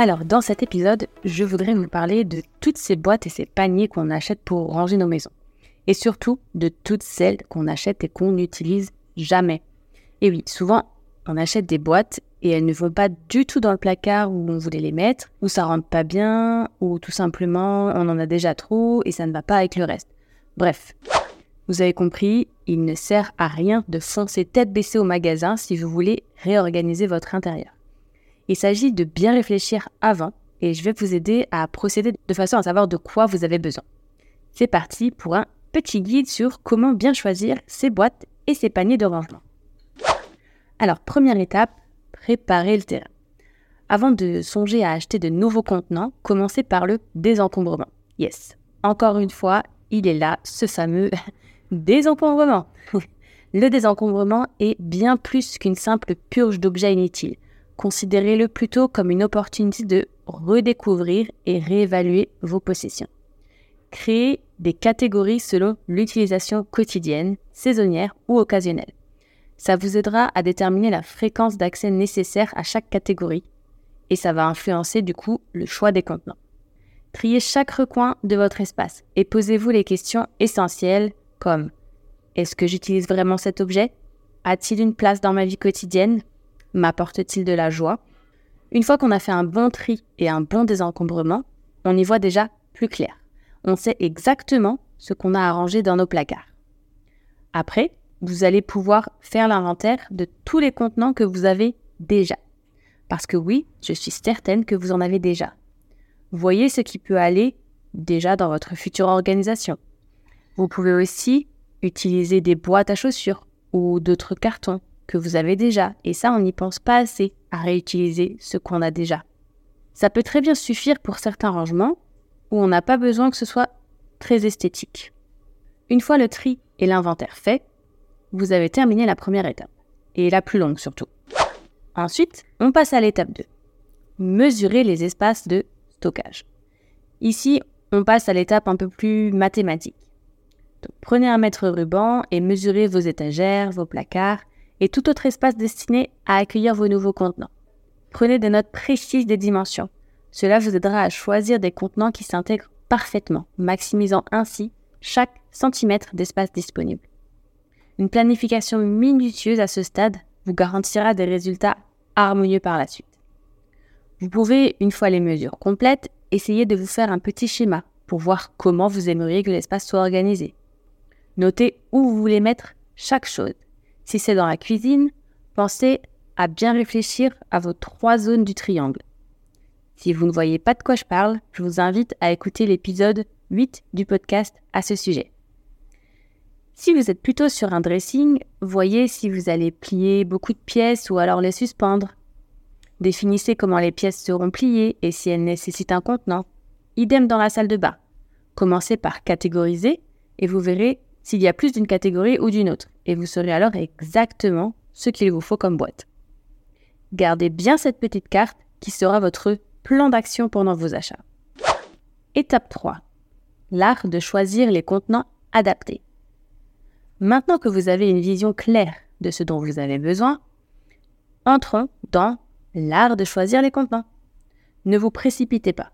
alors, dans cet épisode, je voudrais vous parler de toutes ces boîtes et ces paniers qu'on achète pour ranger nos maisons. Et surtout, de toutes celles qu'on achète et qu'on n'utilise jamais. Et oui, souvent, on achète des boîtes et elles ne vont pas du tout dans le placard où on voulait les mettre, ou ça rentre pas bien, ou tout simplement on en a déjà trop et ça ne va pas avec le reste. Bref, vous avez compris, il ne sert à rien de foncer tête baissée au magasin si vous voulez réorganiser votre intérieur. Il s'agit de bien réfléchir avant et je vais vous aider à procéder de façon à savoir de quoi vous avez besoin. C'est parti pour un petit guide sur comment bien choisir ses boîtes et ses paniers de rangement. Alors, première étape, préparer le terrain. Avant de songer à acheter de nouveaux contenants, commencez par le désencombrement. Yes, encore une fois, il est là, ce fameux désencombrement. le désencombrement est bien plus qu'une simple purge d'objets inutiles. Considérez-le plutôt comme une opportunité de redécouvrir et réévaluer vos possessions. Créez des catégories selon l'utilisation quotidienne, saisonnière ou occasionnelle. Ça vous aidera à déterminer la fréquence d'accès nécessaire à chaque catégorie et ça va influencer du coup le choix des contenants. Triez chaque recoin de votre espace et posez-vous les questions essentielles comme est-ce que j'utilise vraiment cet objet? A-t-il une place dans ma vie quotidienne? M'apporte-t-il de la joie? Une fois qu'on a fait un bon tri et un bon désencombrement, on y voit déjà plus clair. On sait exactement ce qu'on a arrangé dans nos placards. Après, vous allez pouvoir faire l'inventaire de tous les contenants que vous avez déjà. Parce que oui, je suis certaine que vous en avez déjà. Voyez ce qui peut aller déjà dans votre future organisation. Vous pouvez aussi utiliser des boîtes à chaussures ou d'autres cartons vous avez déjà, et ça, on n'y pense pas assez à réutiliser ce qu'on a déjà. Ça peut très bien suffire pour certains rangements où on n'a pas besoin que ce soit très esthétique. Une fois le tri et l'inventaire fait, vous avez terminé la première étape, et la plus longue surtout. Ensuite, on passe à l'étape 2. Mesurer les espaces de stockage. Ici, on passe à l'étape un peu plus mathématique. prenez un mètre ruban et mesurez vos étagères, vos placards et tout autre espace destiné à accueillir vos nouveaux contenants. Prenez des notes précises des dimensions. Cela vous aidera à choisir des contenants qui s'intègrent parfaitement, maximisant ainsi chaque centimètre d'espace disponible. Une planification minutieuse à ce stade vous garantira des résultats harmonieux par la suite. Vous pouvez, une fois les mesures complètes, essayer de vous faire un petit schéma pour voir comment vous aimeriez que l'espace soit organisé. Notez où vous voulez mettre chaque chose si c'est dans la cuisine, pensez à bien réfléchir à vos trois zones du triangle. Si vous ne voyez pas de quoi je parle, je vous invite à écouter l'épisode 8 du podcast à ce sujet. Si vous êtes plutôt sur un dressing, voyez si vous allez plier beaucoup de pièces ou alors les suspendre. Définissez comment les pièces seront pliées et si elles nécessitent un contenant. Idem dans la salle de bain. Commencez par catégoriser et vous verrez s'il y a plus d'une catégorie ou d'une autre, et vous saurez alors exactement ce qu'il vous faut comme boîte. Gardez bien cette petite carte qui sera votre plan d'action pendant vos achats. Étape 3. L'art de choisir les contenants adaptés. Maintenant que vous avez une vision claire de ce dont vous avez besoin, entrons dans l'art de choisir les contenants. Ne vous précipitez pas.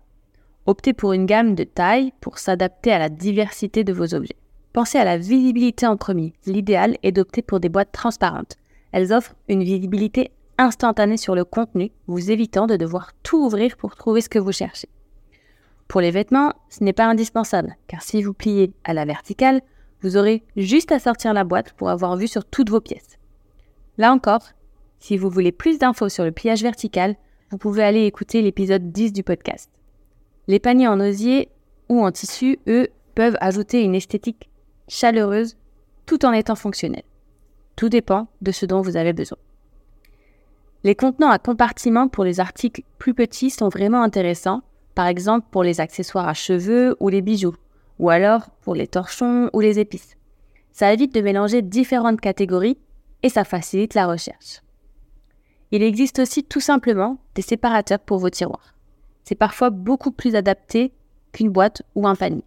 Optez pour une gamme de tailles pour s'adapter à la diversité de vos objets. Pensez à la visibilité en premier. L'idéal est d'opter pour des boîtes transparentes. Elles offrent une visibilité instantanée sur le contenu, vous évitant de devoir tout ouvrir pour trouver ce que vous cherchez. Pour les vêtements, ce n'est pas indispensable, car si vous pliez à la verticale, vous aurez juste à sortir la boîte pour avoir vu sur toutes vos pièces. Là encore, si vous voulez plus d'infos sur le pliage vertical, vous pouvez aller écouter l'épisode 10 du podcast. Les paniers en osier ou en tissu, eux, peuvent ajouter une esthétique chaleureuse tout en étant fonctionnels. Tout dépend de ce dont vous avez besoin. Les contenants à compartiments pour les articles plus petits sont vraiment intéressants, par exemple pour les accessoires à cheveux ou les bijoux, ou alors pour les torchons ou les épices. Ça évite de mélanger différentes catégories et ça facilite la recherche. Il existe aussi tout simplement des séparateurs pour vos tiroirs. C'est parfois beaucoup plus adapté qu'une boîte ou un panier.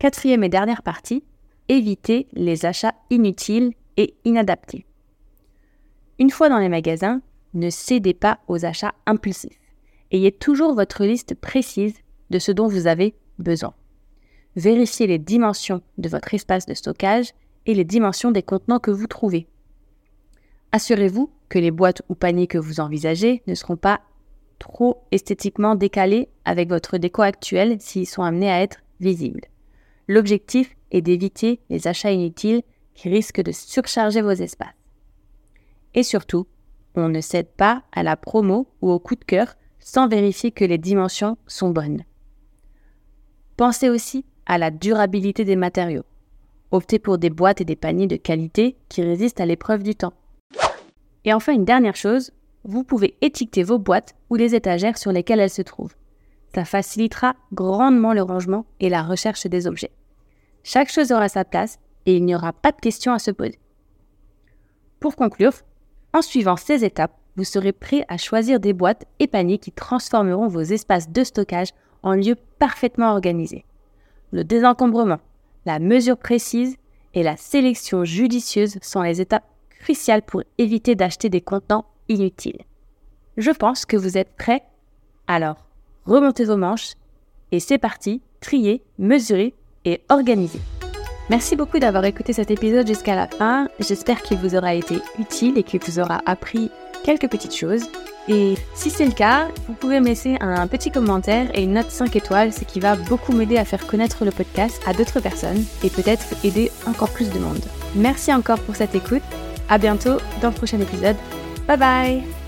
Quatrième et dernière partie, évitez les achats inutiles et inadaptés. Une fois dans les magasins, ne cédez pas aux achats impulsifs. Ayez toujours votre liste précise de ce dont vous avez besoin. Vérifiez les dimensions de votre espace de stockage et les dimensions des contenants que vous trouvez. Assurez-vous que les boîtes ou paniers que vous envisagez ne seront pas trop esthétiquement décalés avec votre déco actuelle s'ils sont amenés à être visibles. L'objectif est d'éviter les achats inutiles qui risquent de surcharger vos espaces. Et surtout, on ne cède pas à la promo ou au coup de cœur sans vérifier que les dimensions sont bonnes. Pensez aussi à la durabilité des matériaux. Optez pour des boîtes et des paniers de qualité qui résistent à l'épreuve du temps. Et enfin, une dernière chose, vous pouvez étiqueter vos boîtes ou les étagères sur lesquelles elles se trouvent. Ça facilitera grandement le rangement et la recherche des objets. Chaque chose aura sa place et il n'y aura pas de questions à se poser. Pour conclure, en suivant ces étapes, vous serez prêt à choisir des boîtes et paniers qui transformeront vos espaces de stockage en lieux parfaitement organisés. Le désencombrement, la mesure précise et la sélection judicieuse sont les étapes cruciales pour éviter d'acheter des contenants inutiles. Je pense que vous êtes prêts Alors, remontez vos manches et c'est parti, trier, mesurer et organiser. Merci beaucoup d'avoir écouté cet épisode jusqu'à la fin. J'espère qu'il vous aura été utile et qu'il vous aura appris quelques petites choses. Et si c'est le cas, vous pouvez me laisser un petit commentaire et une note 5 étoiles, ce qui va beaucoup m'aider à faire connaître le podcast à d'autres personnes et peut-être aider encore plus de monde. Merci encore pour cette écoute. À bientôt dans le prochain épisode. Bye bye